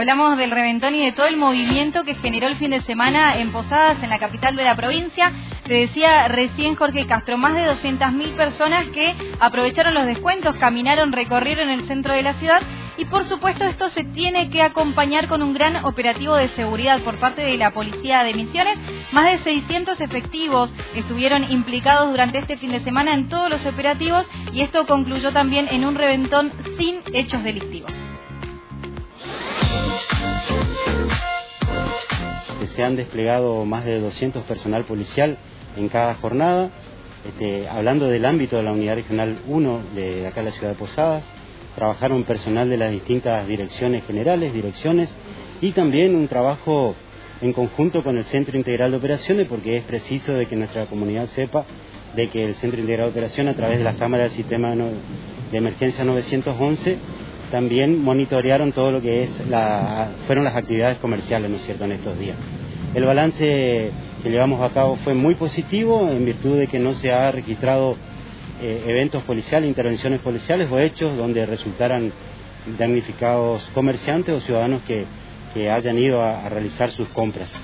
Hablamos del reventón y de todo el movimiento que generó el fin de semana en Posadas, en la capital de la provincia. Te decía recién Jorge Castro, más de 200.000 personas que aprovecharon los descuentos, caminaron, recorrieron el centro de la ciudad y por supuesto esto se tiene que acompañar con un gran operativo de seguridad por parte de la Policía de Misiones. Más de 600 efectivos estuvieron implicados durante este fin de semana en todos los operativos y esto concluyó también en un reventón sin hechos delictivos. Se han desplegado más de 200 personal policial en cada jornada. Este, hablando del ámbito de la Unidad Regional 1 de acá en la ciudad de Posadas, trabajaron personal de las distintas direcciones generales, direcciones, y también un trabajo en conjunto con el Centro Integral de Operaciones, porque es preciso de que nuestra comunidad sepa de que el Centro Integral de Operaciones, a través de las cámaras del sistema de emergencia 911, también monitorearon todo lo que es la, fueron las actividades comerciales, ¿no es cierto?, en estos días. El balance que llevamos a cabo fue muy positivo en virtud de que no se ha registrado eh, eventos policiales, intervenciones policiales o hechos donde resultaran damnificados comerciantes o ciudadanos que, hayan ido a realizar sus compras.